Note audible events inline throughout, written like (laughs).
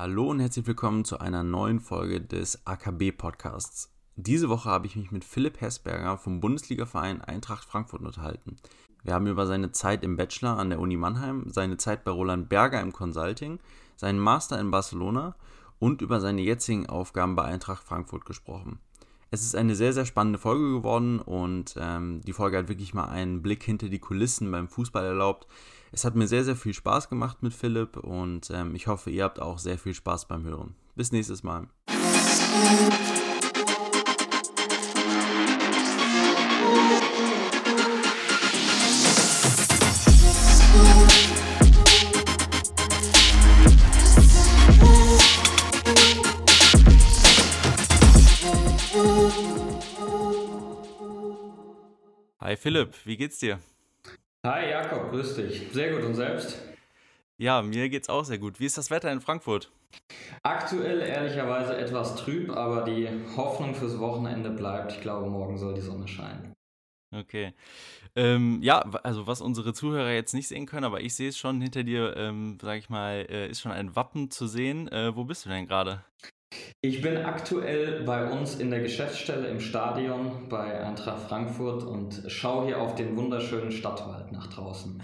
Hallo und herzlich willkommen zu einer neuen Folge des AKB Podcasts. Diese Woche habe ich mich mit Philipp Hessberger vom Bundesligaverein Eintracht Frankfurt unterhalten. Wir haben über seine Zeit im Bachelor an der Uni Mannheim, seine Zeit bei Roland Berger im Consulting, seinen Master in Barcelona und über seine jetzigen Aufgaben bei Eintracht Frankfurt gesprochen. Es ist eine sehr, sehr spannende Folge geworden und ähm, die Folge hat wirklich mal einen Blick hinter die Kulissen beim Fußball erlaubt. Es hat mir sehr, sehr viel Spaß gemacht mit Philipp und ähm, ich hoffe, ihr habt auch sehr viel Spaß beim Hören. Bis nächstes Mal. Hi Philipp, wie geht's dir? Hi Jakob, grüß dich. Sehr gut und selbst? Ja, mir geht's auch sehr gut. Wie ist das Wetter in Frankfurt? Aktuell ehrlicherweise etwas trüb, aber die Hoffnung fürs Wochenende bleibt. Ich glaube, morgen soll die Sonne scheinen. Okay. Ähm, ja, also was unsere Zuhörer jetzt nicht sehen können, aber ich sehe es schon hinter dir, ähm, sag ich mal, äh, ist schon ein Wappen zu sehen. Äh, wo bist du denn gerade? Ich bin aktuell bei uns in der Geschäftsstelle im Stadion bei Eintracht Frankfurt und schaue hier auf den wunderschönen Stadtwald nach draußen.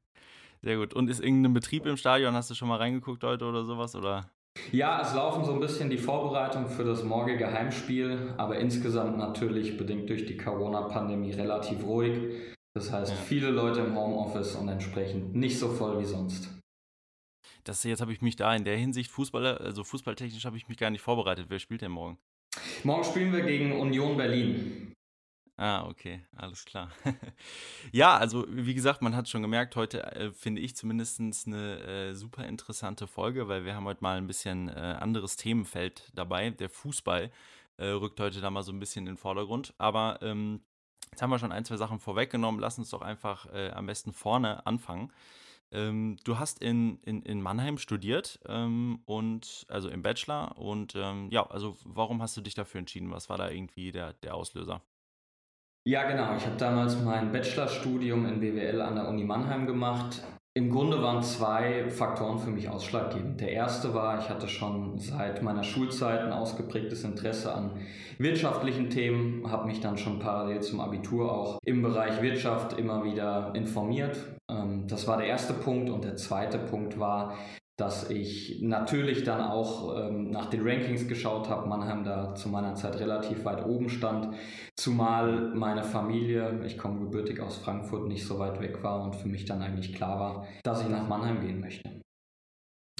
(laughs) Sehr gut. Und ist irgendein Betrieb im Stadion? Hast du schon mal reingeguckt heute oder sowas? Oder? Ja, es laufen so ein bisschen die Vorbereitungen für das morgige Heimspiel, aber insgesamt natürlich bedingt durch die Corona-Pandemie relativ ruhig. Das heißt, viele Leute im Homeoffice und entsprechend nicht so voll wie sonst das jetzt habe ich mich da in der Hinsicht Fußballer, also fußballtechnisch habe ich mich gar nicht vorbereitet. Wer spielt denn morgen? Morgen spielen wir gegen Union Berlin. Ah, okay, alles klar. (laughs) ja, also wie gesagt, man hat schon gemerkt, heute äh, finde ich zumindest eine äh, super interessante Folge, weil wir haben heute mal ein bisschen äh, anderes Themenfeld dabei. Der Fußball äh, rückt heute da mal so ein bisschen in den Vordergrund. Aber ähm, jetzt haben wir schon ein, zwei Sachen vorweggenommen. Lass uns doch einfach äh, am besten vorne anfangen. Ähm, du hast in, in, in Mannheim studiert ähm, und also im Bachelor und ähm, ja, also warum hast du dich dafür entschieden? Was war da irgendwie der, der Auslöser? Ja, genau. Ich habe damals mein Bachelorstudium in BWL an der Uni Mannheim gemacht. Im Grunde waren zwei Faktoren für mich ausschlaggebend. Der erste war, ich hatte schon seit meiner Schulzeit ein ausgeprägtes Interesse an wirtschaftlichen Themen, habe mich dann schon parallel zum Abitur auch im Bereich Wirtschaft immer wieder informiert. Ähm, das war der erste Punkt und der zweite Punkt war, dass ich natürlich dann auch ähm, nach den Rankings geschaut habe. Mannheim da zu meiner Zeit relativ weit oben stand, zumal meine Familie, ich komme gebürtig aus Frankfurt, nicht so weit weg war und für mich dann eigentlich klar war, dass ich nach Mannheim gehen möchte.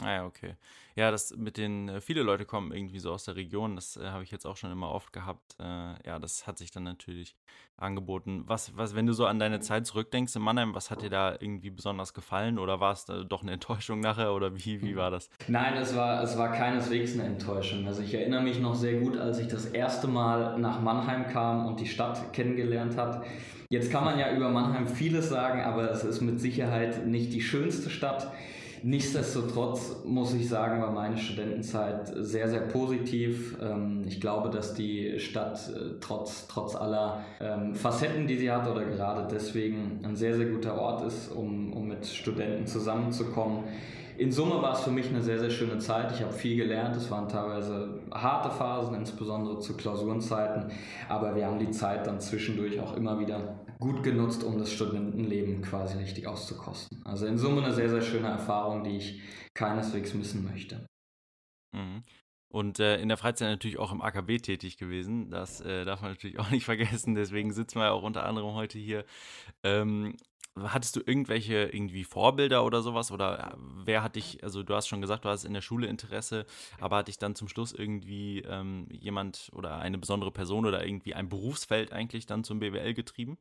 Ah ja, okay. Ja, das mit den, äh, viele Leute kommen irgendwie so aus der Region, das äh, habe ich jetzt auch schon immer oft gehabt. Äh, ja, das hat sich dann natürlich angeboten. Was, was, wenn du so an deine Zeit zurückdenkst in Mannheim, was hat dir da irgendwie besonders gefallen oder war es doch eine (laughs) Enttäuschung nachher oder wie, wie war das? Nein, es war, es war keineswegs eine Enttäuschung. Also ich erinnere mich noch sehr gut, als ich das erste Mal nach Mannheim kam und die Stadt kennengelernt habe. Jetzt kann man ja über Mannheim vieles sagen, aber es ist mit Sicherheit nicht die schönste Stadt. Nichtsdestotrotz muss ich sagen, war meine Studentenzeit sehr, sehr positiv. Ähm, ich glaube, dass die Stadt äh, trotz, trotz aller ähm, Facetten, die sie hat oder gerade deswegen ein sehr, sehr guter Ort ist, um, um mit Studenten zusammenzukommen. In Summe war es für mich eine sehr, sehr schöne Zeit. Ich habe viel gelernt. Es waren teilweise harte Phasen, insbesondere zu Klausurenzeiten. Aber wir haben die Zeit dann zwischendurch auch immer wieder gut genutzt, um das Studentenleben quasi richtig auszukosten. Also in Summe eine sehr, sehr schöne Erfahrung, die ich keineswegs missen möchte. Mhm. Und äh, in der Freizeit natürlich auch im AKB tätig gewesen. Das äh, darf man natürlich (laughs) auch nicht vergessen. Deswegen sitzen wir ja auch unter anderem heute hier. Ähm, hattest du irgendwelche irgendwie Vorbilder oder sowas? Oder äh, wer hat dich, also du hast schon gesagt, du hast in der Schule Interesse, aber hat dich dann zum Schluss irgendwie ähm, jemand oder eine besondere Person oder irgendwie ein Berufsfeld eigentlich dann zum BWL getrieben?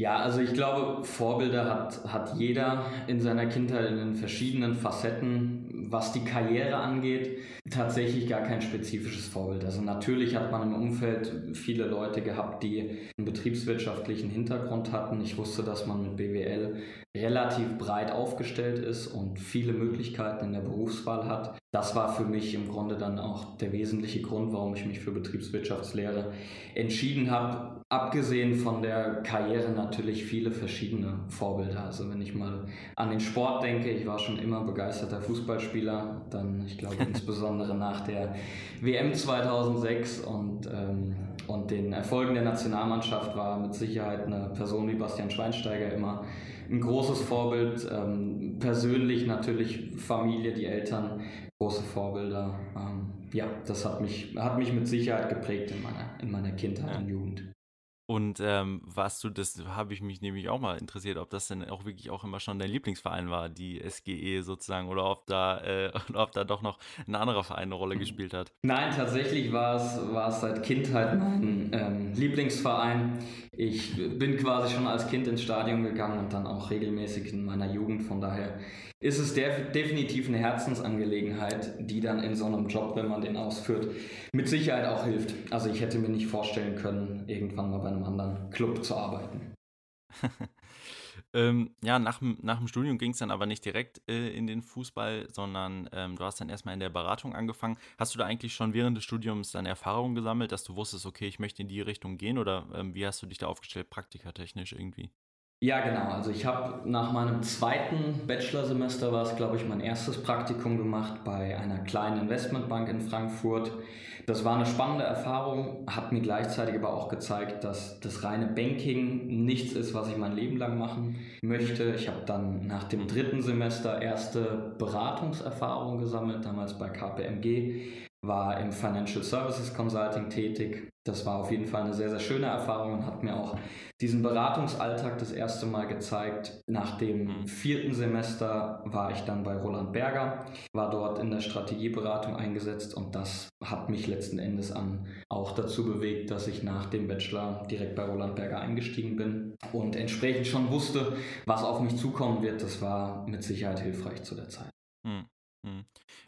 Ja, also ich glaube, Vorbilder hat, hat jeder in seiner Kindheit in den verschiedenen Facetten. Was die Karriere angeht, tatsächlich gar kein spezifisches Vorbild. Also natürlich hat man im Umfeld viele Leute gehabt, die einen betriebswirtschaftlichen Hintergrund hatten. Ich wusste, dass man mit BWL relativ breit aufgestellt ist und viele Möglichkeiten in der Berufswahl hat. Das war für mich im Grunde dann auch der wesentliche Grund, warum ich mich für Betriebswirtschaftslehre entschieden habe. Abgesehen von der Karriere natürlich viele verschiedene Vorbilder. Also wenn ich mal an den Sport denke, ich war schon immer begeisterter Fußballspieler, dann ich glaube (laughs) insbesondere nach der WM 2006 und, ähm, und den Erfolgen der Nationalmannschaft war mit Sicherheit eine Person wie Bastian Schweinsteiger immer ein großes Vorbild. Ähm, persönlich natürlich Familie, die Eltern, große Vorbilder. Ähm, ja, das hat mich, hat mich mit Sicherheit geprägt in meiner, in meiner Kindheit ja. und Jugend. Und ähm, was du, das habe ich mich nämlich auch mal interessiert, ob das denn auch wirklich auch immer schon dein Lieblingsverein war, die SGE sozusagen, oder ob da, äh, (laughs) ob da doch noch ein anderer Verein eine Rolle gespielt hat. Nein, tatsächlich war es, war es seit Kindheit mein ähm, Lieblingsverein. Ich bin quasi schon als Kind ins Stadion gegangen und dann auch regelmäßig in meiner Jugend. Von daher ist es def definitiv eine Herzensangelegenheit, die dann in so einem Job, wenn man den ausführt, mit Sicherheit auch hilft. Also ich hätte mir nicht vorstellen können, irgendwann mal bei einem anderen Club zu arbeiten. (laughs) ähm, ja, nach, nach dem Studium ging es dann aber nicht direkt äh, in den Fußball, sondern ähm, du hast dann erstmal in der Beratung angefangen. Hast du da eigentlich schon während des Studiums dann Erfahrungen gesammelt, dass du wusstest, okay, ich möchte in die Richtung gehen oder ähm, wie hast du dich da aufgestellt, praktikertechnisch irgendwie? Ja, genau. Also ich habe nach meinem zweiten Bachelorsemester war es, glaube ich, mein erstes Praktikum gemacht bei einer kleinen Investmentbank in Frankfurt. Das war eine spannende Erfahrung, hat mir gleichzeitig aber auch gezeigt, dass das reine Banking nichts ist, was ich mein Leben lang machen möchte. Ich habe dann nach dem dritten Semester erste Beratungserfahrung gesammelt, damals bei KPMG war im Financial Services Consulting tätig. Das war auf jeden Fall eine sehr, sehr schöne Erfahrung und hat mir auch diesen Beratungsalltag das erste Mal gezeigt. Nach dem mhm. vierten Semester war ich dann bei Roland Berger, war dort in der Strategieberatung eingesetzt und das hat mich letzten Endes an auch dazu bewegt, dass ich nach dem Bachelor direkt bei Roland Berger eingestiegen bin und entsprechend schon wusste, was auf mich zukommen wird. Das war mit Sicherheit hilfreich zu der Zeit. Mhm.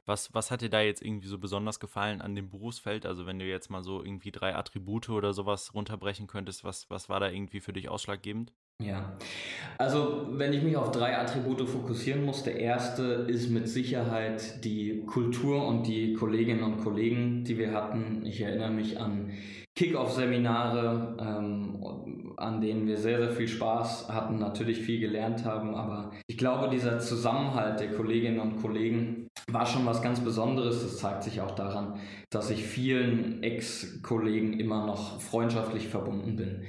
Was, was hat dir da jetzt irgendwie so besonders gefallen an dem Berufsfeld? Also wenn du jetzt mal so irgendwie drei Attribute oder sowas runterbrechen könntest, was, was war da irgendwie für dich ausschlaggebend? Ja, also wenn ich mich auf drei Attribute fokussieren muss, der erste ist mit Sicherheit die Kultur und die Kolleginnen und Kollegen, die wir hatten. Ich erinnere mich an Kick-Off-Seminare, ähm, an denen wir sehr, sehr viel Spaß hatten, natürlich viel gelernt haben, aber ich glaube, dieser Zusammenhalt der Kolleginnen und Kollegen war schon was ganz Besonderes. Das zeigt sich auch daran, dass ich vielen Ex-Kollegen immer noch freundschaftlich verbunden bin.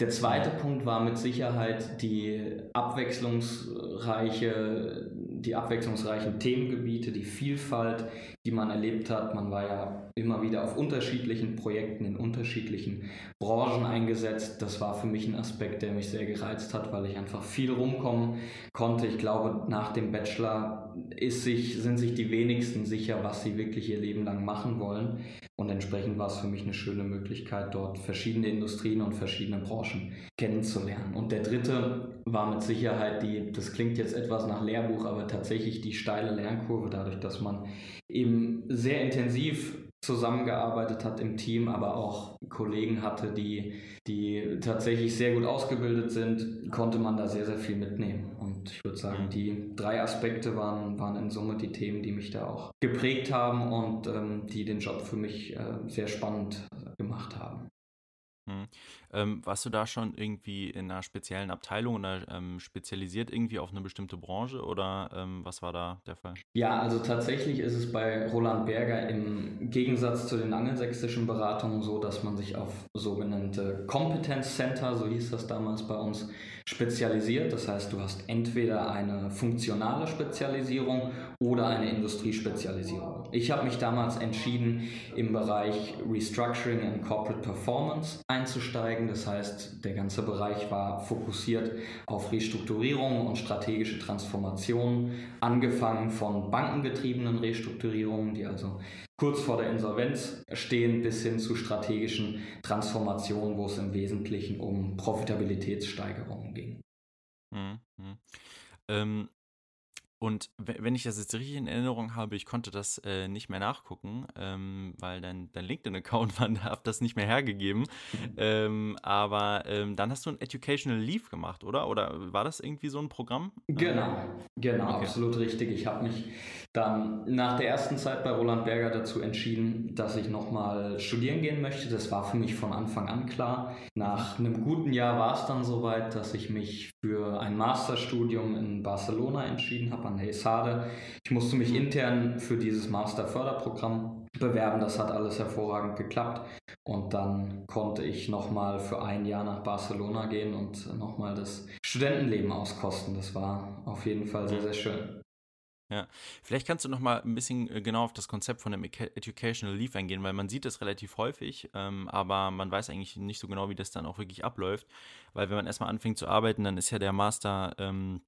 Der zweite Punkt war mit Sicherheit die abwechslungsreiche, die abwechslungsreichen Themengebiete, die Vielfalt, die man erlebt hat. Man war ja immer wieder auf unterschiedlichen Projekten in unterschiedlichen Branchen eingesetzt. Das war für mich ein Aspekt, der mich sehr gereizt hat, weil ich einfach viel rumkommen konnte. Ich glaube, nach dem Bachelor sich, sind sich die wenigsten sicher, was sie wirklich ihr Leben lang machen wollen. Und entsprechend war es für mich eine schöne Möglichkeit, dort verschiedene Industrien und verschiedene Branchen kennenzulernen. Und der dritte war mit Sicherheit die, das klingt jetzt etwas nach Lehrbuch, aber tatsächlich die steile Lernkurve, dadurch, dass man eben sehr intensiv zusammengearbeitet hat im Team, aber auch Kollegen hatte, die, die tatsächlich sehr gut ausgebildet sind, konnte man da sehr, sehr viel mitnehmen. Und ich würde sagen, die drei Aspekte waren, waren in Summe die Themen, die mich da auch geprägt haben und ähm, die den Job für mich äh, sehr spannend gemacht haben. Hm. Ähm, warst du da schon irgendwie in einer speziellen Abteilung oder ähm, spezialisiert irgendwie auf eine bestimmte Branche oder ähm, was war da der Fall? Ja, also tatsächlich ist es bei Roland Berger im Gegensatz zu den angelsächsischen Beratungen so, dass man sich auf sogenannte Competence Center, so hieß das damals bei uns, spezialisiert. Das heißt, du hast entweder eine funktionale Spezialisierung oder eine Industriespezialisierung. Ich habe mich damals entschieden, im Bereich Restructuring and Corporate Performance einzusteigen. Das heißt, der ganze Bereich war fokussiert auf Restrukturierung und strategische Transformation, angefangen von bankengetriebenen Restrukturierungen, die also kurz vor der Insolvenz stehen, bis hin zu strategischen Transformationen, wo es im Wesentlichen um Profitabilitätssteigerungen ging. Mhm. Ähm, Und wenn ich das jetzt richtig in Erinnerung habe, ich konnte das äh, nicht mehr nachgucken, ähm, weil dein, dein LinkedIn-Account (laughs) man darf das nicht mehr hergegeben. (laughs) Ähm, aber ähm, dann hast du ein Educational Leave gemacht, oder? Oder war das irgendwie so ein Programm? Genau, genau, okay. absolut richtig. Ich habe mich dann nach der ersten Zeit bei Roland Berger dazu entschieden, dass ich nochmal studieren gehen möchte. Das war für mich von Anfang an klar. Nach einem guten Jahr war es dann soweit, dass ich mich für ein Masterstudium in Barcelona entschieden habe, an der ESADE. Ich musste mich intern für dieses Masterförderprogramm bewerben. Das hat alles hervorragend geklappt. Und dann konnte ich nochmal für ein Jahr nach Barcelona gehen und nochmal das Studentenleben auskosten. Das war auf jeden Fall sehr, sehr schön. Ja, vielleicht kannst du noch mal ein bisschen äh, genau auf das Konzept von dem Educational Leave eingehen, weil man sieht das relativ häufig, ähm, aber man weiß eigentlich nicht so genau, wie das dann auch wirklich abläuft, weil wenn man erstmal anfängt zu arbeiten, dann ist ja der Master ähm,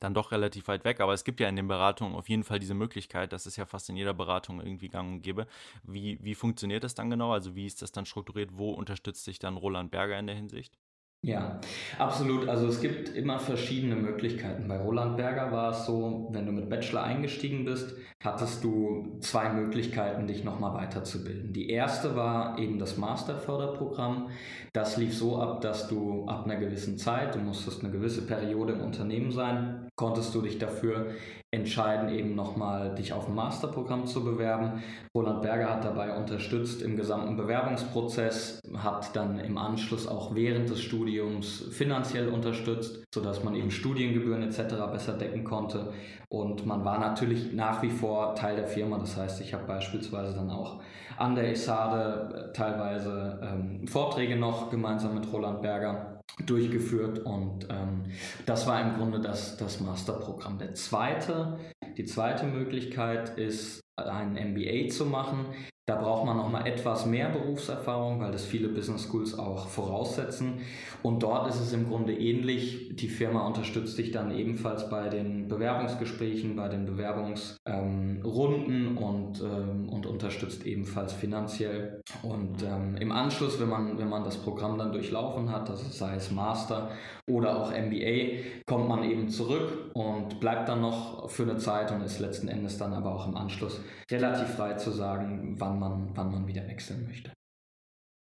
dann doch relativ weit weg, aber es gibt ja in den Beratungen auf jeden Fall diese Möglichkeit, das ist ja fast in jeder Beratung irgendwie gang und gäbe. Wie, wie funktioniert das dann genau? Also wie ist das dann strukturiert? Wo unterstützt sich dann Roland Berger in der Hinsicht? Ja, absolut. Also es gibt immer verschiedene Möglichkeiten. Bei Roland Berger war es so, wenn du mit Bachelor eingestiegen bist, hattest du zwei Möglichkeiten, dich nochmal weiterzubilden. Die erste war eben das Masterförderprogramm. Das lief so ab, dass du ab einer gewissen Zeit, du musstest eine gewisse Periode im Unternehmen sein, konntest du dich dafür entscheiden, eben nochmal dich auf ein Masterprogramm zu bewerben. Roland Berger hat dabei unterstützt im gesamten Bewerbungsprozess, hat dann im Anschluss auch während des Studiums finanziell unterstützt, sodass man eben Studiengebühren etc. besser decken konnte. Und man war natürlich nach wie vor Teil der Firma. Das heißt, ich habe beispielsweise dann auch an der ESADE teilweise ähm, Vorträge noch gemeinsam mit Roland Berger durchgeführt und ähm, das war im Grunde das, das Masterprogramm. Der zweite, die zweite Möglichkeit ist, ein MBA zu machen. Da braucht man noch mal etwas mehr Berufserfahrung, weil das viele Business Schools auch voraussetzen. Und dort ist es im Grunde ähnlich. Die Firma unterstützt dich dann ebenfalls bei den Bewerbungsgesprächen, bei den Bewerbungsrunden ähm, und, ähm, und unterstützt ebenfalls finanziell. Und ähm, im Anschluss, wenn man, wenn man das Programm dann durchlaufen hat, also sei es Master oder auch MBA, kommt man eben zurück und bleibt dann noch für eine Zeit und ist letzten Endes dann aber auch im Anschluss relativ frei zu sagen, wann man, wann man wieder wechseln möchte.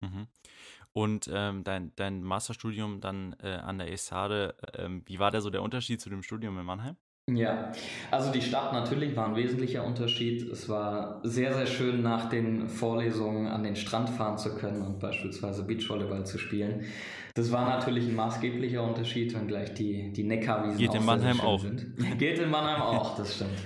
Mhm. Und ähm, dein, dein Masterstudium dann äh, an der ESADE, ähm, wie war da so der Unterschied zu dem Studium in Mannheim? Ja, also die Stadt natürlich war ein wesentlicher Unterschied. Es war sehr, sehr schön, nach den Vorlesungen an den Strand fahren zu können und beispielsweise Beachvolleyball zu spielen. Das war natürlich ein maßgeblicher Unterschied, wenngleich die, die Neckarwiesen Geht in Mannheim auch. Sind. (laughs) Geht in Mannheim auch, das stimmt.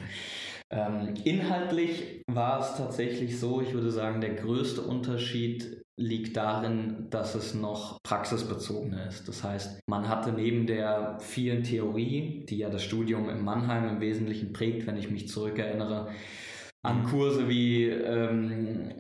Ähm, inhaltlich war es tatsächlich so, ich würde sagen, der größte Unterschied liegt darin, dass es noch praxisbezogener ist. Das heißt, man hatte neben der vielen Theorie, die ja das Studium in Mannheim im Wesentlichen prägt, wenn ich mich zurückerinnere, an Kurse wie ähm,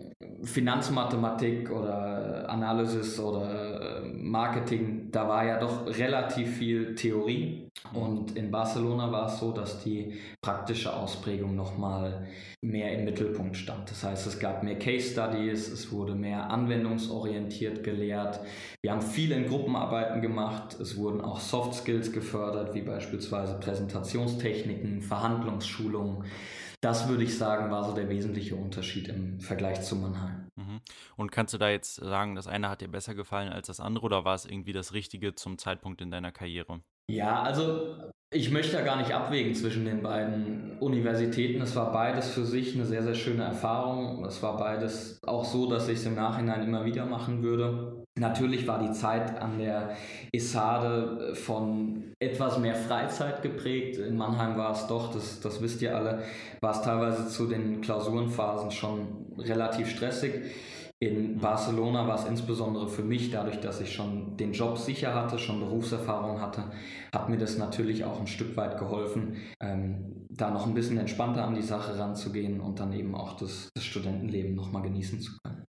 Finanzmathematik oder Analysis oder äh, Marketing, da war ja doch relativ viel Theorie. Und in Barcelona war es so, dass die praktische Ausprägung nochmal mehr im Mittelpunkt stand. Das heißt, es gab mehr Case Studies, es wurde mehr anwendungsorientiert gelehrt. Wir haben viel in Gruppenarbeiten gemacht. Es wurden auch Soft Skills gefördert, wie beispielsweise Präsentationstechniken, Verhandlungsschulungen. Das würde ich sagen, war so der wesentliche Unterschied im Vergleich zu Mannheim. Mhm. Und kannst du da jetzt sagen, das eine hat dir besser gefallen als das andere oder war es irgendwie das Richtige zum Zeitpunkt in deiner Karriere? Ja, also ich möchte da gar nicht abwägen zwischen den beiden Universitäten. Es war beides für sich eine sehr, sehr schöne Erfahrung. Es war beides auch so, dass ich es im Nachhinein immer wieder machen würde. Natürlich war die Zeit an der ESADE äh, von etwas mehr Freizeit geprägt. In Mannheim war es doch, das, das wisst ihr alle, war es teilweise zu den Klausurenphasen schon relativ stressig. In Barcelona war es insbesondere für mich, dadurch, dass ich schon den Job sicher hatte, schon Berufserfahrung hatte, hat mir das natürlich auch ein Stück weit geholfen, ähm, da noch ein bisschen entspannter an die Sache ranzugehen und dann eben auch das, das Studentenleben nochmal genießen zu können.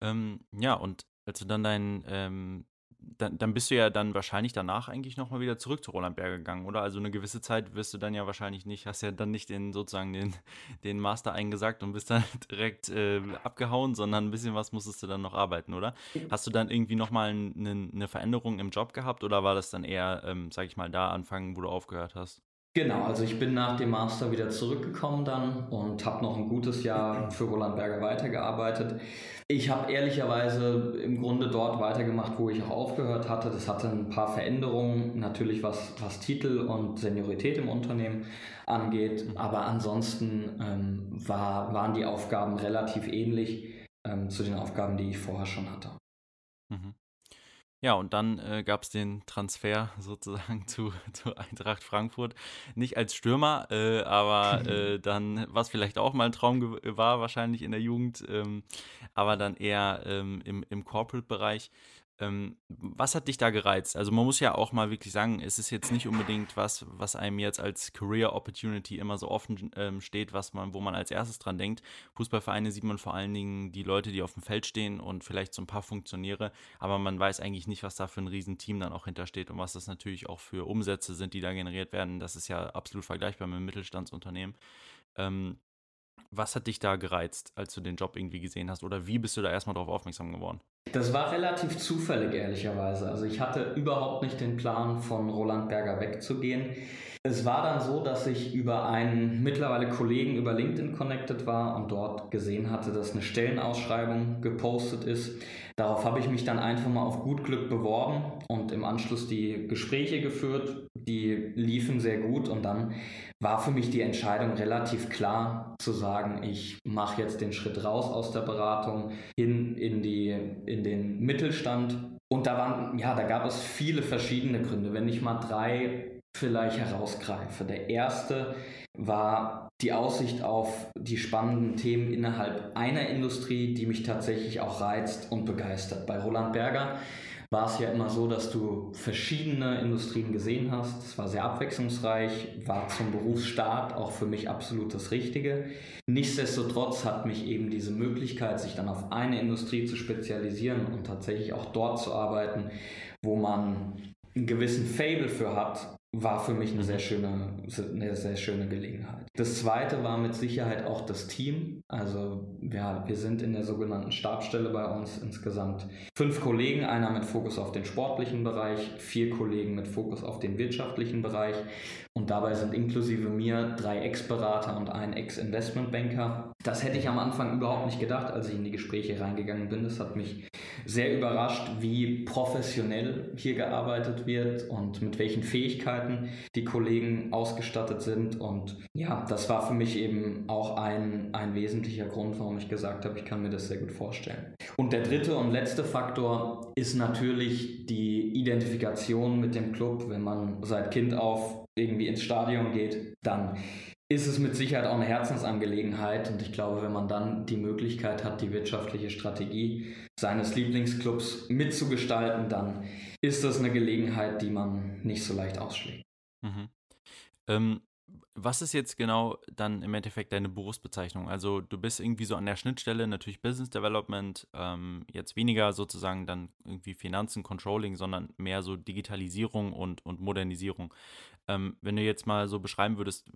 Ähm, ja, und als du dann dein, ähm, dann, dann bist du ja dann wahrscheinlich danach eigentlich nochmal wieder zurück zu Roland Berger gegangen, oder? Also eine gewisse Zeit wirst du dann ja wahrscheinlich nicht, hast ja dann nicht den sozusagen den, (laughs) den Master eingesagt und bist dann (laughs) direkt äh, abgehauen, sondern ein bisschen was musstest du dann noch arbeiten, oder? Hast du dann irgendwie nochmal eine, eine Veränderung im Job gehabt oder war das dann eher, ähm, sag ich mal, da anfangen, wo du aufgehört hast? Genau, also ich bin nach dem Master wieder zurückgekommen dann und habe noch ein gutes Jahr für Roland Berger weitergearbeitet. Ich habe ehrlicherweise im Grunde dort weitergemacht, wo ich auch aufgehört hatte. Das hatte ein paar Veränderungen, natürlich was, was Titel und Seniorität im Unternehmen angeht, aber ansonsten ähm, war, waren die Aufgaben relativ ähnlich ähm, zu den Aufgaben, die ich vorher schon hatte. Mhm. Ja, und dann äh, gab es den Transfer (laughs) sozusagen zu, zu Eintracht Frankfurt. Nicht als Stürmer, äh, aber (laughs) äh, dann, was vielleicht auch mal ein Traum war, wahrscheinlich in der Jugend, ähm, aber dann eher ähm, im, im Corporate-Bereich. Ähm, was hat dich da gereizt? Also man muss ja auch mal wirklich sagen, es ist jetzt nicht unbedingt was, was einem jetzt als Career Opportunity immer so offen ähm, steht, was man, wo man als erstes dran denkt. Fußballvereine sieht man vor allen Dingen die Leute, die auf dem Feld stehen und vielleicht so ein paar Funktionäre, aber man weiß eigentlich nicht, was da für ein Riesenteam dann auch hintersteht und was das natürlich auch für Umsätze sind, die da generiert werden. Das ist ja absolut vergleichbar mit einem Mittelstandsunternehmen. Ähm, was hat dich da gereizt, als du den Job irgendwie gesehen hast? Oder wie bist du da erstmal darauf aufmerksam geworden? Das war relativ zufällig, ehrlicherweise. Also ich hatte überhaupt nicht den Plan, von Roland Berger wegzugehen. Es war dann so, dass ich über einen mittlerweile Kollegen über LinkedIn connected war und dort gesehen hatte, dass eine Stellenausschreibung gepostet ist. Darauf habe ich mich dann einfach mal auf gut Glück beworben und im Anschluss die Gespräche geführt. Die liefen sehr gut und dann war für mich die Entscheidung relativ klar zu sagen, ich mache jetzt den Schritt raus aus der Beratung hin in, die, in den Mittelstand. Und da waren, ja, da gab es viele verschiedene Gründe. Wenn ich mal drei vielleicht herausgreife. Der erste war die Aussicht auf die spannenden Themen innerhalb einer Industrie, die mich tatsächlich auch reizt und begeistert. Bei Roland Berger war es ja immer so, dass du verschiedene Industrien gesehen hast. Es war sehr abwechslungsreich, war zum Berufsstart auch für mich absolut das Richtige. Nichtsdestotrotz hat mich eben diese Möglichkeit, sich dann auf eine Industrie zu spezialisieren und tatsächlich auch dort zu arbeiten, wo man einen gewissen Fable für hat, war für mich eine sehr schöne, eine sehr schöne Gelegenheit. Das zweite war mit Sicherheit auch das Team. Also ja, wir sind in der sogenannten Stabstelle bei uns insgesamt fünf Kollegen, einer mit Fokus auf den sportlichen Bereich, vier Kollegen mit Fokus auf den wirtschaftlichen Bereich und dabei sind inklusive mir drei Ex-Berater und ein Ex-Investmentbanker. Das hätte ich am Anfang überhaupt nicht gedacht, als ich in die Gespräche reingegangen bin. Das hat mich sehr überrascht, wie professionell hier gearbeitet wird und mit welchen Fähigkeiten die Kollegen ausgestattet sind. Und ja, das war für mich eben auch ein, ein wesentlicher Grund, warum ich gesagt habe, ich kann mir das sehr gut vorstellen. Und der dritte und letzte Faktor ist natürlich die Identifikation mit dem Club, wenn man seit Kind auf irgendwie ins Stadion geht, dann ist es mit Sicherheit auch eine Herzensangelegenheit. Und ich glaube, wenn man dann die Möglichkeit hat, die wirtschaftliche Strategie seines Lieblingsclubs mitzugestalten, dann ist das eine Gelegenheit, die man nicht so leicht ausschlägt. Mhm. Ähm, was ist jetzt genau dann im Endeffekt deine Berufsbezeichnung? Also du bist irgendwie so an der Schnittstelle, natürlich Business Development, ähm, jetzt weniger sozusagen dann irgendwie Finanzen, Controlling, sondern mehr so Digitalisierung und, und Modernisierung. Ähm, wenn du jetzt mal so beschreiben würdest,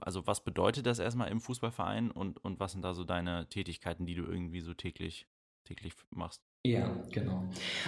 also was bedeutet das erstmal im Fußballverein und, und was sind da so deine Tätigkeiten, die du irgendwie so täglich, täglich machst? Ja, genau.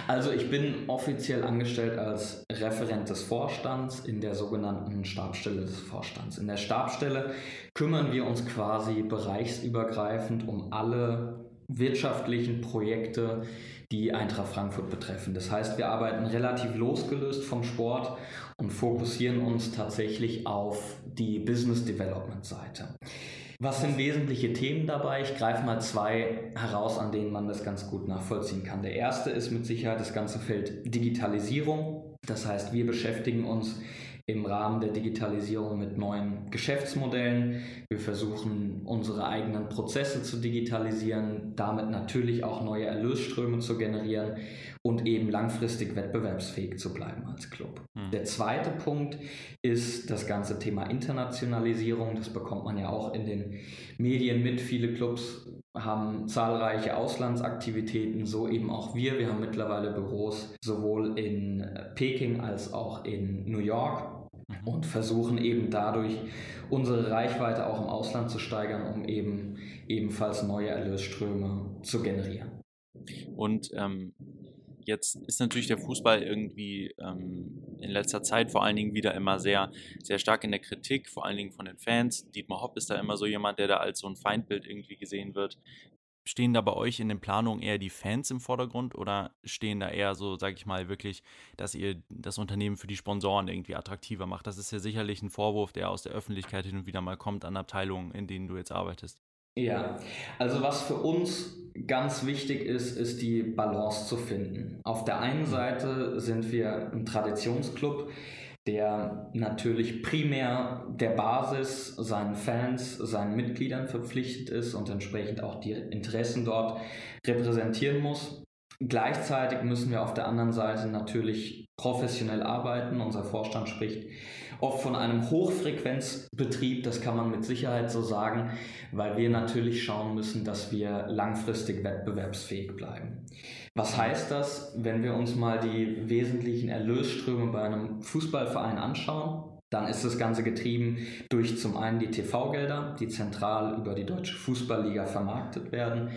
Also ich bin offiziell angestellt als Referent des Vorstands in der sogenannten Stabstelle des Vorstands. In der Stabstelle kümmern wir uns quasi bereichsübergreifend um alle wirtschaftlichen Projekte, die Eintracht Frankfurt betreffen. Das heißt, wir arbeiten relativ losgelöst vom Sport und fokussieren uns tatsächlich auf die Business Development Seite. Was sind wesentliche Themen dabei? Ich greife mal zwei heraus, an denen man das ganz gut nachvollziehen kann. Der erste ist mit Sicherheit das ganze Feld Digitalisierung. Das heißt, wir beschäftigen uns im Rahmen der Digitalisierung mit neuen Geschäftsmodellen. Wir versuchen unsere eigenen Prozesse zu digitalisieren, damit natürlich auch neue Erlösströme zu generieren und eben langfristig wettbewerbsfähig zu bleiben als Club. Mhm. Der zweite Punkt ist das ganze Thema Internationalisierung. Das bekommt man ja auch in den Medien mit. Viele Clubs haben zahlreiche Auslandsaktivitäten, so eben auch wir. Wir haben mittlerweile Büros sowohl in Peking als auch in New York mhm. und versuchen eben dadurch unsere Reichweite auch im Ausland zu steigern, um eben ebenfalls neue Erlösströme zu generieren. Und ähm, jetzt ist natürlich der Fußball irgendwie ähm, in letzter Zeit vor allen Dingen wieder immer sehr, sehr stark in der Kritik, vor allen Dingen von den Fans. Dietmar Hopp ist da immer so jemand, der da als so ein Feindbild irgendwie gesehen wird. Stehen da bei euch in den Planungen eher die Fans im Vordergrund oder stehen da eher so, sag ich mal, wirklich, dass ihr das Unternehmen für die Sponsoren irgendwie attraktiver macht? Das ist ja sicherlich ein Vorwurf, der aus der Öffentlichkeit hin und wieder mal kommt an Abteilungen, in denen du jetzt arbeitest. Ja, also was für uns ganz wichtig ist, ist die Balance zu finden. Auf der einen Seite sind wir ein Traditionsclub, der natürlich primär der Basis, seinen Fans, seinen Mitgliedern verpflichtet ist und entsprechend auch die Interessen dort repräsentieren muss. Gleichzeitig müssen wir auf der anderen Seite natürlich professionell arbeiten. Unser Vorstand spricht oft von einem Hochfrequenzbetrieb, das kann man mit Sicherheit so sagen, weil wir natürlich schauen müssen, dass wir langfristig wettbewerbsfähig bleiben. Was heißt das, wenn wir uns mal die wesentlichen Erlösströme bei einem Fußballverein anschauen? Dann ist das Ganze getrieben durch zum einen die TV-Gelder, die zentral über die Deutsche Fußballliga vermarktet werden.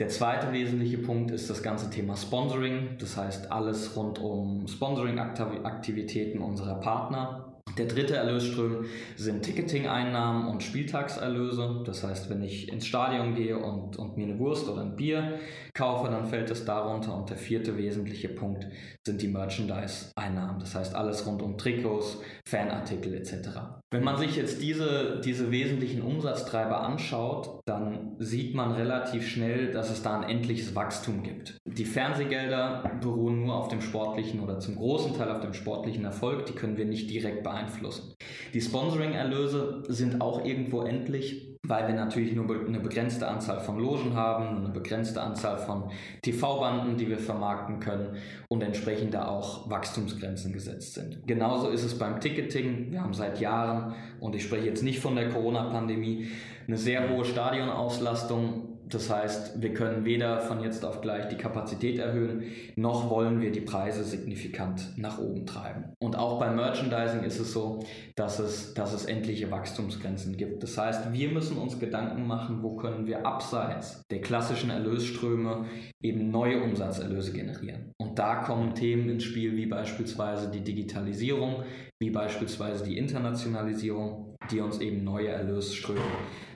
Der zweite wesentliche Punkt ist das ganze Thema Sponsoring, das heißt alles rund um Sponsoring-Aktivitäten unserer Partner. Der dritte Erlösström sind Ticketing-Einnahmen und Spieltagserlöse. Das heißt, wenn ich ins Stadion gehe und, und mir eine Wurst oder ein Bier kaufe, dann fällt es darunter. Und der vierte wesentliche Punkt sind die Merchandise-Einnahmen. Das heißt, alles rund um Trikots, Fanartikel etc. Wenn man sich jetzt diese, diese wesentlichen Umsatztreiber anschaut, dann sieht man relativ schnell, dass es da ein endliches Wachstum gibt. Die Fernsehgelder beruhen nur auf dem sportlichen oder zum großen Teil auf dem sportlichen Erfolg. Die können wir nicht direkt beeinflussen. Die Sponsoring-Erlöse sind auch irgendwo endlich weil wir natürlich nur eine begrenzte Anzahl von Logen haben, eine begrenzte Anzahl von TV-Banden, die wir vermarkten können und entsprechend da auch Wachstumsgrenzen gesetzt sind. Genauso ist es beim Ticketing. Wir haben seit Jahren, und ich spreche jetzt nicht von der Corona-Pandemie, eine sehr hohe Stadionauslastung das heißt, wir können weder von jetzt auf gleich die Kapazität erhöhen, noch wollen wir die Preise signifikant nach oben treiben. Und auch beim Merchandising ist es so, dass es, dass es endliche Wachstumsgrenzen gibt. Das heißt, wir müssen uns Gedanken machen, wo können wir abseits der klassischen Erlösströme eben neue Umsatzerlöse generieren. Und da kommen Themen ins Spiel wie beispielsweise die Digitalisierung, wie beispielsweise die Internationalisierung, die uns eben neue Erlösströme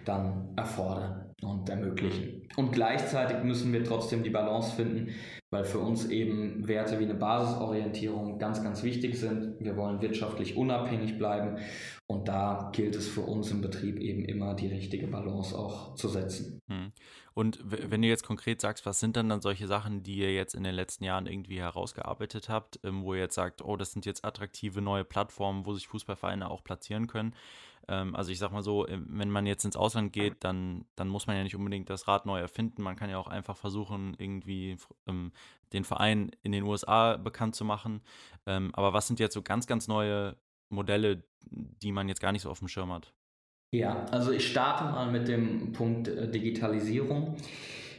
dann erfordern und ermöglichen. Und gleichzeitig müssen wir trotzdem die Balance finden, weil für uns eben Werte wie eine Basisorientierung ganz, ganz wichtig sind. Wir wollen wirtschaftlich unabhängig bleiben und da gilt es für uns im Betrieb eben immer die richtige Balance auch zu setzen. Hm. Und wenn du jetzt konkret sagst, was sind dann dann solche Sachen, die ihr jetzt in den letzten Jahren irgendwie herausgearbeitet habt, ähm, wo ihr jetzt sagt, oh, das sind jetzt attraktive neue Plattformen, wo sich Fußballvereine auch platzieren können? Ähm, also ich sag mal so, ähm, wenn man jetzt ins Ausland geht, dann, dann muss man ja nicht unbedingt das Rad neu erfinden. Man kann ja auch einfach versuchen, irgendwie ähm, den Verein in den USA bekannt zu machen. Ähm, aber was sind jetzt so ganz, ganz neue Modelle, die man jetzt gar nicht so auf dem Schirm hat? Ja, also ich starte mal mit dem Punkt äh, Digitalisierung.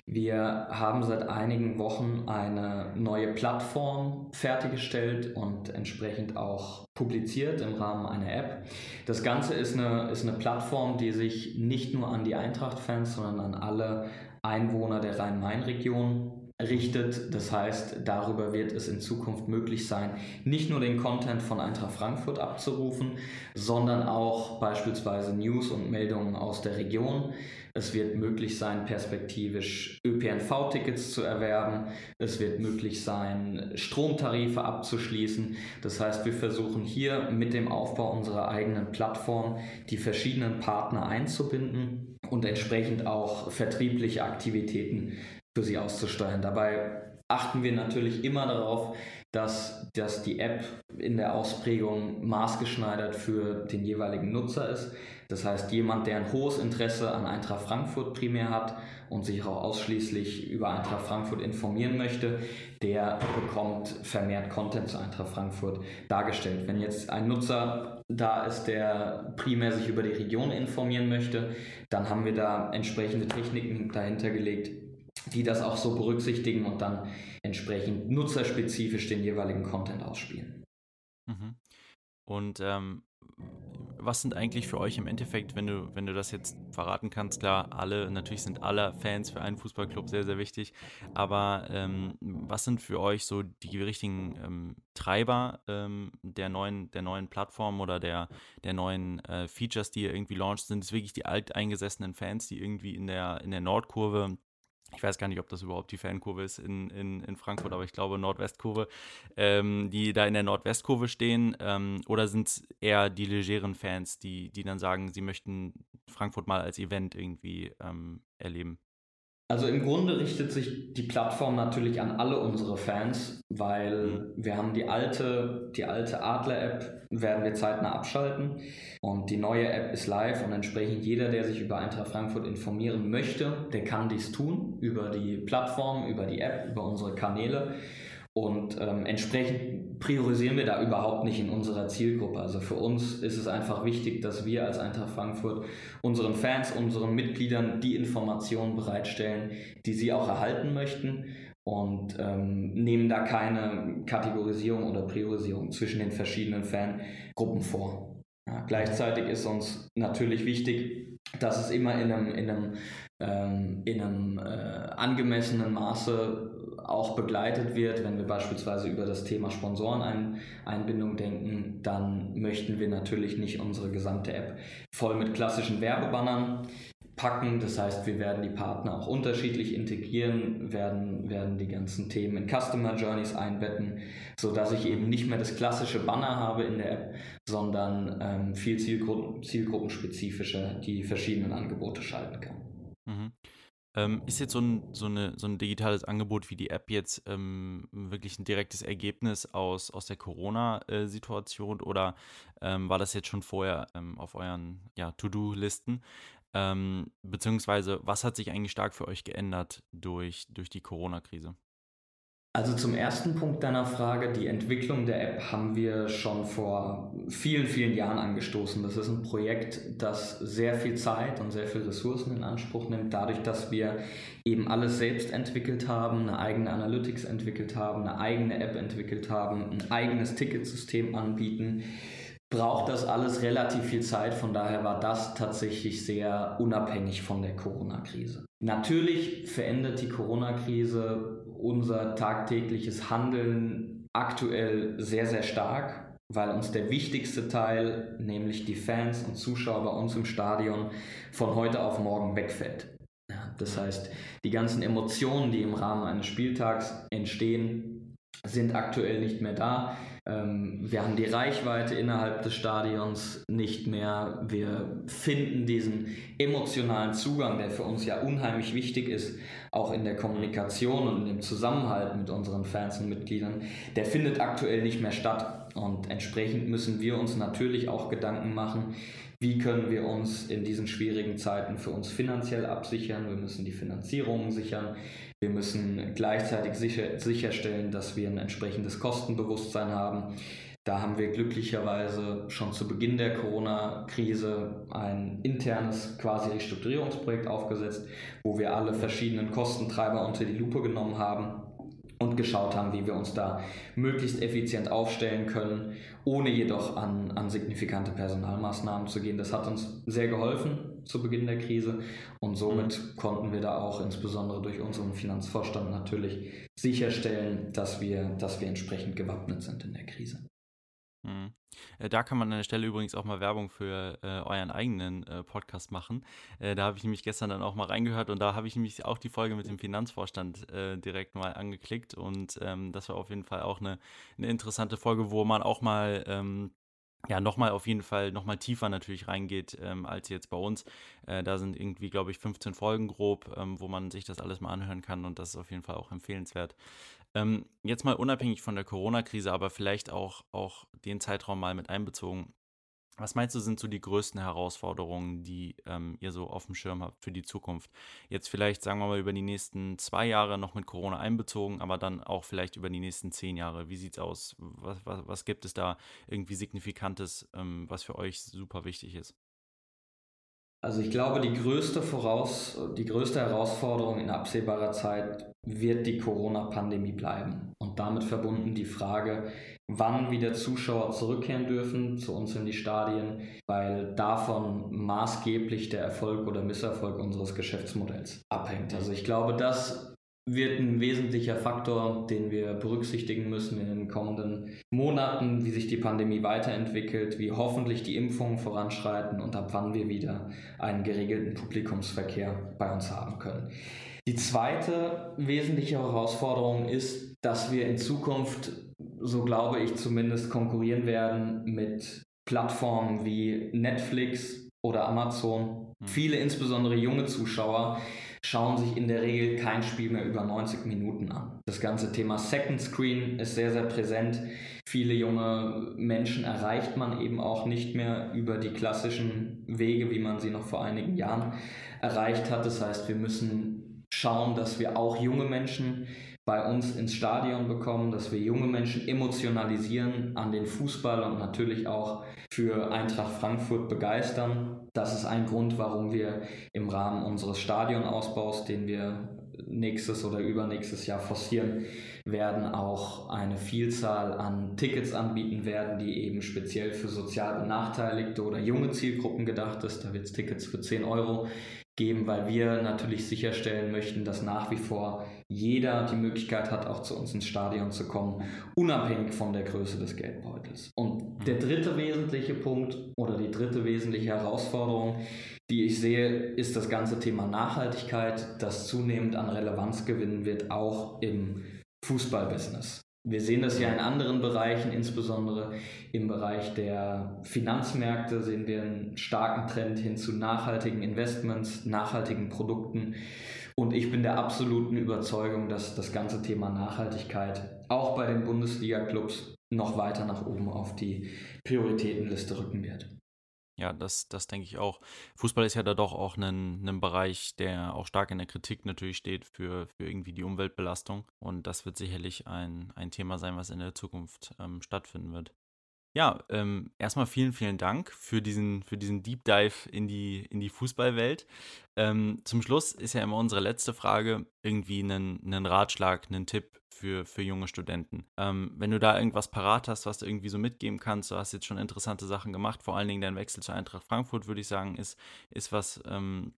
Wir haben seit einigen Wochen eine neue Plattform fertiggestellt und entsprechend auch publiziert im Rahmen einer App. Das Ganze ist eine, ist eine Plattform, die sich nicht nur an die Eintracht-Fans, sondern an alle Einwohner der Rhein-Main-Region richtet. Das heißt, darüber wird es in Zukunft möglich sein, nicht nur den Content von Eintracht Frankfurt abzurufen, sondern auch beispielsweise News und Meldungen aus der Region. Es wird möglich sein, perspektivisch ÖPNV-Tickets zu erwerben. Es wird möglich sein, Stromtarife abzuschließen. Das heißt, wir versuchen hier mit dem Aufbau unserer eigenen Plattform die verschiedenen Partner einzubinden und entsprechend auch vertriebliche Aktivitäten für sie auszusteuern. Dabei achten wir natürlich immer darauf, dass, dass die App in der Ausprägung maßgeschneidert für den jeweiligen Nutzer ist. Das heißt, jemand, der ein hohes Interesse an Eintracht Frankfurt primär hat und sich auch ausschließlich über Eintracht Frankfurt informieren möchte, der bekommt vermehrt Content zu Eintracht Frankfurt dargestellt. Wenn jetzt ein Nutzer da ist, der primär sich über die Region informieren möchte, dann haben wir da entsprechende Techniken dahinter gelegt, die das auch so berücksichtigen und dann entsprechend nutzerspezifisch den jeweiligen Content ausspielen. Mhm. Und ähm, was sind eigentlich für euch im Endeffekt, wenn du, wenn du das jetzt verraten kannst, klar, alle, natürlich sind alle Fans für einen Fußballclub sehr, sehr wichtig, aber ähm, was sind für euch so die richtigen ähm, Treiber ähm, der, neuen, der neuen Plattform oder der, der neuen äh, Features, die ihr irgendwie launcht? Sind es wirklich die alteingesessenen Fans, die irgendwie in der, in der Nordkurve ich weiß gar nicht, ob das überhaupt die Fankurve ist in, in, in Frankfurt, aber ich glaube Nordwestkurve, ähm, die da in der Nordwestkurve stehen, ähm, oder sind es eher die legeren Fans, die, die dann sagen, sie möchten Frankfurt mal als Event irgendwie ähm, erleben? Also im Grunde richtet sich die Plattform natürlich an alle unsere Fans, weil mhm. wir haben die alte, die alte Adler-App, werden wir zeitnah abschalten und die neue App ist live und entsprechend jeder, der sich über Eintracht Frankfurt informieren möchte, der kann dies tun über die Plattform, über die App, über unsere Kanäle. Und ähm, entsprechend priorisieren wir da überhaupt nicht in unserer Zielgruppe. Also für uns ist es einfach wichtig, dass wir als Eintracht Frankfurt unseren Fans, unseren Mitgliedern die Informationen bereitstellen, die sie auch erhalten möchten und ähm, nehmen da keine Kategorisierung oder Priorisierung zwischen den verschiedenen Fangruppen vor. Ja, gleichzeitig ist uns natürlich wichtig, dass es immer in einem, in einem, ähm, in einem äh, angemessenen Maße auch begleitet wird. Wenn wir beispielsweise über das Thema Sponsoreneinbindung denken, dann möchten wir natürlich nicht unsere gesamte App voll mit klassischen Werbebannern packen. Das heißt, wir werden die Partner auch unterschiedlich integrieren, werden, werden die ganzen Themen in Customer Journeys einbetten, sodass ich eben nicht mehr das klassische Banner habe in der App, sondern ähm, viel zielgruppen, zielgruppenspezifischer die verschiedenen Angebote schalten kann. Mhm. Ähm, ist jetzt so ein, so, eine, so ein digitales Angebot wie die App jetzt ähm, wirklich ein direktes Ergebnis aus, aus der Corona-Situation oder ähm, war das jetzt schon vorher ähm, auf euren ja, To-Do-Listen? Ähm, beziehungsweise, was hat sich eigentlich stark für euch geändert durch, durch die Corona-Krise? Also zum ersten Punkt deiner Frage, die Entwicklung der App haben wir schon vor vielen, vielen Jahren angestoßen. Das ist ein Projekt, das sehr viel Zeit und sehr viel Ressourcen in Anspruch nimmt, dadurch, dass wir eben alles selbst entwickelt haben, eine eigene Analytics entwickelt haben, eine eigene App entwickelt haben, ein eigenes Ticketsystem anbieten braucht das alles relativ viel Zeit. Von daher war das tatsächlich sehr unabhängig von der Corona-Krise. Natürlich verändert die Corona-Krise unser tagtägliches Handeln aktuell sehr, sehr stark, weil uns der wichtigste Teil, nämlich die Fans und Zuschauer bei uns im Stadion, von heute auf morgen wegfällt. Ja, das heißt, die ganzen Emotionen, die im Rahmen eines Spieltags entstehen, sind aktuell nicht mehr da. Ähm, wir haben die Reichweite innerhalb des Stadions nicht mehr. Wir finden diesen emotionalen Zugang, der für uns ja unheimlich wichtig ist, auch in der Kommunikation und im Zusammenhalt mit unseren Fans und Mitgliedern, der findet aktuell nicht mehr statt. Und entsprechend müssen wir uns natürlich auch Gedanken machen, wie können wir uns in diesen schwierigen Zeiten für uns finanziell absichern. Wir müssen die Finanzierung sichern. Wir müssen gleichzeitig sicher, sicherstellen, dass wir ein entsprechendes Kostenbewusstsein haben. Da haben wir glücklicherweise schon zu Beginn der Corona-Krise ein internes quasi Restrukturierungsprojekt aufgesetzt, wo wir alle verschiedenen Kostentreiber unter die Lupe genommen haben und geschaut haben, wie wir uns da möglichst effizient aufstellen können, ohne jedoch an, an signifikante Personalmaßnahmen zu gehen. Das hat uns sehr geholfen zu Beginn der Krise und somit mhm. konnten wir da auch insbesondere durch unseren Finanzvorstand natürlich sicherstellen, dass wir, dass wir entsprechend gewappnet sind in der Krise. Mhm. Äh, da kann man an der Stelle übrigens auch mal Werbung für äh, euren eigenen äh, Podcast machen. Äh, da habe ich nämlich gestern dann auch mal reingehört und da habe ich nämlich auch die Folge mit dem Finanzvorstand äh, direkt mal angeklickt und ähm, das war auf jeden Fall auch eine, eine interessante Folge, wo man auch mal ähm, ja, nochmal auf jeden Fall nochmal tiefer natürlich reingeht ähm, als jetzt bei uns. Äh, da sind irgendwie, glaube ich, 15 Folgen grob, ähm, wo man sich das alles mal anhören kann und das ist auf jeden Fall auch empfehlenswert. Ähm, jetzt mal unabhängig von der Corona-Krise, aber vielleicht auch, auch den Zeitraum mal mit einbezogen. Was meinst du, sind so die größten Herausforderungen, die ähm, ihr so auf dem Schirm habt für die Zukunft? Jetzt vielleicht, sagen wir mal, über die nächsten zwei Jahre noch mit Corona einbezogen, aber dann auch vielleicht über die nächsten zehn Jahre. Wie sieht's aus? Was, was, was gibt es da irgendwie Signifikantes, ähm, was für euch super wichtig ist? Also ich glaube, die größte Voraus, die größte Herausforderung in absehbarer Zeit wird die Corona-Pandemie bleiben. Und damit verbunden die Frage, wann wieder Zuschauer zurückkehren dürfen zu uns in die Stadien, weil davon maßgeblich der Erfolg oder Misserfolg unseres Geschäftsmodells abhängt. Also ich glaube, das wird ein wesentlicher Faktor, den wir berücksichtigen müssen in den kommenden Monaten, wie sich die Pandemie weiterentwickelt, wie hoffentlich die Impfungen voranschreiten und ab wann wir wieder einen geregelten Publikumsverkehr bei uns haben können. Die zweite wesentliche Herausforderung ist, dass wir in Zukunft, so glaube ich zumindest, konkurrieren werden mit Plattformen wie Netflix oder Amazon. Mhm. Viele, insbesondere junge Zuschauer, schauen sich in der Regel kein Spiel mehr über 90 Minuten an. Das ganze Thema Second Screen ist sehr, sehr präsent. Viele junge Menschen erreicht man eben auch nicht mehr über die klassischen Wege, wie man sie noch vor einigen Jahren erreicht hat. Das heißt, wir müssen schauen, dass wir auch junge Menschen bei uns ins Stadion bekommen, dass wir junge Menschen emotionalisieren an den Fußball und natürlich auch für Eintracht Frankfurt begeistern. Das ist ein Grund, warum wir im Rahmen unseres Stadionausbaus, den wir nächstes oder übernächstes Jahr forcieren werden, auch eine Vielzahl an Tickets anbieten werden, die eben speziell für sozial benachteiligte oder junge Zielgruppen gedacht ist. Da wird es Tickets für 10 Euro geben, weil wir natürlich sicherstellen möchten, dass nach wie vor jeder die Möglichkeit hat, auch zu uns ins Stadion zu kommen, unabhängig von der Größe des Geldbeutels. Und der dritte wesentliche Punkt oder die dritte wesentliche Herausforderung, die ich sehe, ist das ganze Thema Nachhaltigkeit, das zunehmend an Relevanz gewinnen wird, auch im Fußballbusiness. Wir sehen das ja in anderen Bereichen, insbesondere im Bereich der Finanzmärkte sehen wir einen starken Trend hin zu nachhaltigen Investments, nachhaltigen Produkten. Und ich bin der absoluten Überzeugung, dass das ganze Thema Nachhaltigkeit auch bei den Bundesliga-Clubs noch weiter nach oben auf die Prioritätenliste rücken wird. Ja, das, das denke ich auch. Fußball ist ja da doch auch ein, ein Bereich, der auch stark in der Kritik natürlich steht für, für irgendwie die Umweltbelastung. Und das wird sicherlich ein, ein Thema sein, was in der Zukunft ähm, stattfinden wird. Ja, ähm, erstmal vielen, vielen Dank für diesen, für diesen Deep Dive in die, in die Fußballwelt. Ähm, zum Schluss ist ja immer unsere letzte Frage irgendwie einen, einen Ratschlag, einen Tipp für, für junge Studenten. Ähm, wenn du da irgendwas parat hast, was du irgendwie so mitgeben kannst, du hast jetzt schon interessante Sachen gemacht, vor allen Dingen dein Wechsel zur Eintracht Frankfurt, würde ich sagen, ist, ist was, ähm,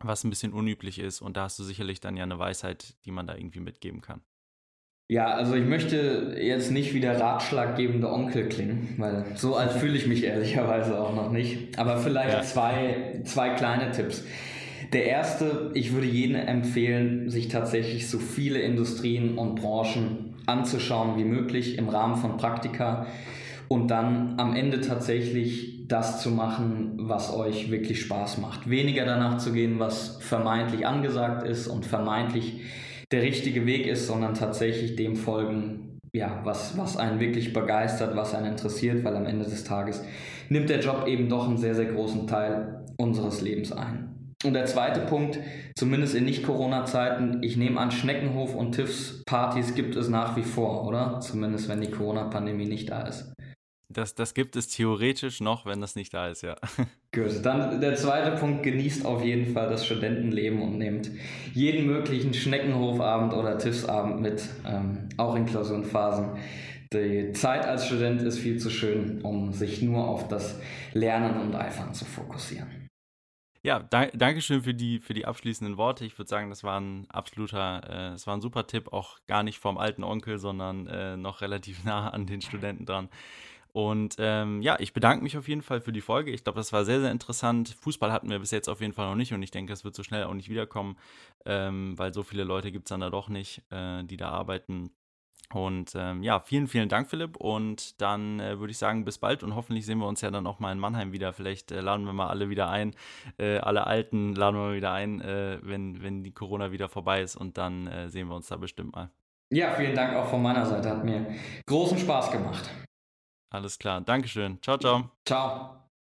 was ein bisschen unüblich ist und da hast du sicherlich dann ja eine Weisheit, die man da irgendwie mitgeben kann. Ja, also ich möchte jetzt nicht wie der ratschlaggebende Onkel klingen, weil so alt fühle ich mich ehrlicherweise auch noch nicht. Aber vielleicht ja. zwei, zwei kleine Tipps. Der erste, ich würde jedem empfehlen, sich tatsächlich so viele Industrien und Branchen anzuschauen wie möglich im Rahmen von Praktika und dann am Ende tatsächlich das zu machen, was euch wirklich Spaß macht. Weniger danach zu gehen, was vermeintlich angesagt ist und vermeintlich der richtige Weg ist, sondern tatsächlich dem folgen, ja, was, was einen wirklich begeistert, was einen interessiert, weil am Ende des Tages nimmt der Job eben doch einen sehr, sehr großen Teil unseres Lebens ein. Und der zweite Punkt, zumindest in Nicht-Corona-Zeiten, ich nehme an, Schneckenhof und TIFFs-Partys gibt es nach wie vor, oder? Zumindest wenn die Corona-Pandemie nicht da ist. Das, das gibt es theoretisch noch, wenn das nicht da ist, ja. (laughs) Gut, dann der zweite Punkt, genießt auf jeden Fall das Studentenleben und nehmt jeden möglichen Schneckenhofabend oder Tiffsabend mit, ähm, auch in Klausurenphasen. Die Zeit als Student ist viel zu schön, um sich nur auf das Lernen und Eifern zu fokussieren. Ja, da, danke schön für die, für die abschließenden Worte. Ich würde sagen, das war ein absoluter, äh, das war ein super Tipp, auch gar nicht vom alten Onkel, sondern äh, noch relativ (laughs) nah an den Studenten dran. Und ähm, ja, ich bedanke mich auf jeden Fall für die Folge. Ich glaube, das war sehr, sehr interessant. Fußball hatten wir bis jetzt auf jeden Fall noch nicht und ich denke, das wird so schnell auch nicht wiederkommen, ähm, weil so viele Leute gibt es dann da doch nicht, äh, die da arbeiten. Und ähm, ja, vielen, vielen Dank, Philipp. Und dann äh, würde ich sagen, bis bald und hoffentlich sehen wir uns ja dann auch mal in Mannheim wieder. Vielleicht äh, laden wir mal alle wieder ein. Äh, alle Alten laden wir mal wieder ein, äh, wenn, wenn die Corona wieder vorbei ist und dann äh, sehen wir uns da bestimmt mal. Ja, vielen Dank auch von meiner Seite. Hat mir großen Spaß gemacht. Alles klar. Dankeschön. Ciao, ciao. Ciao.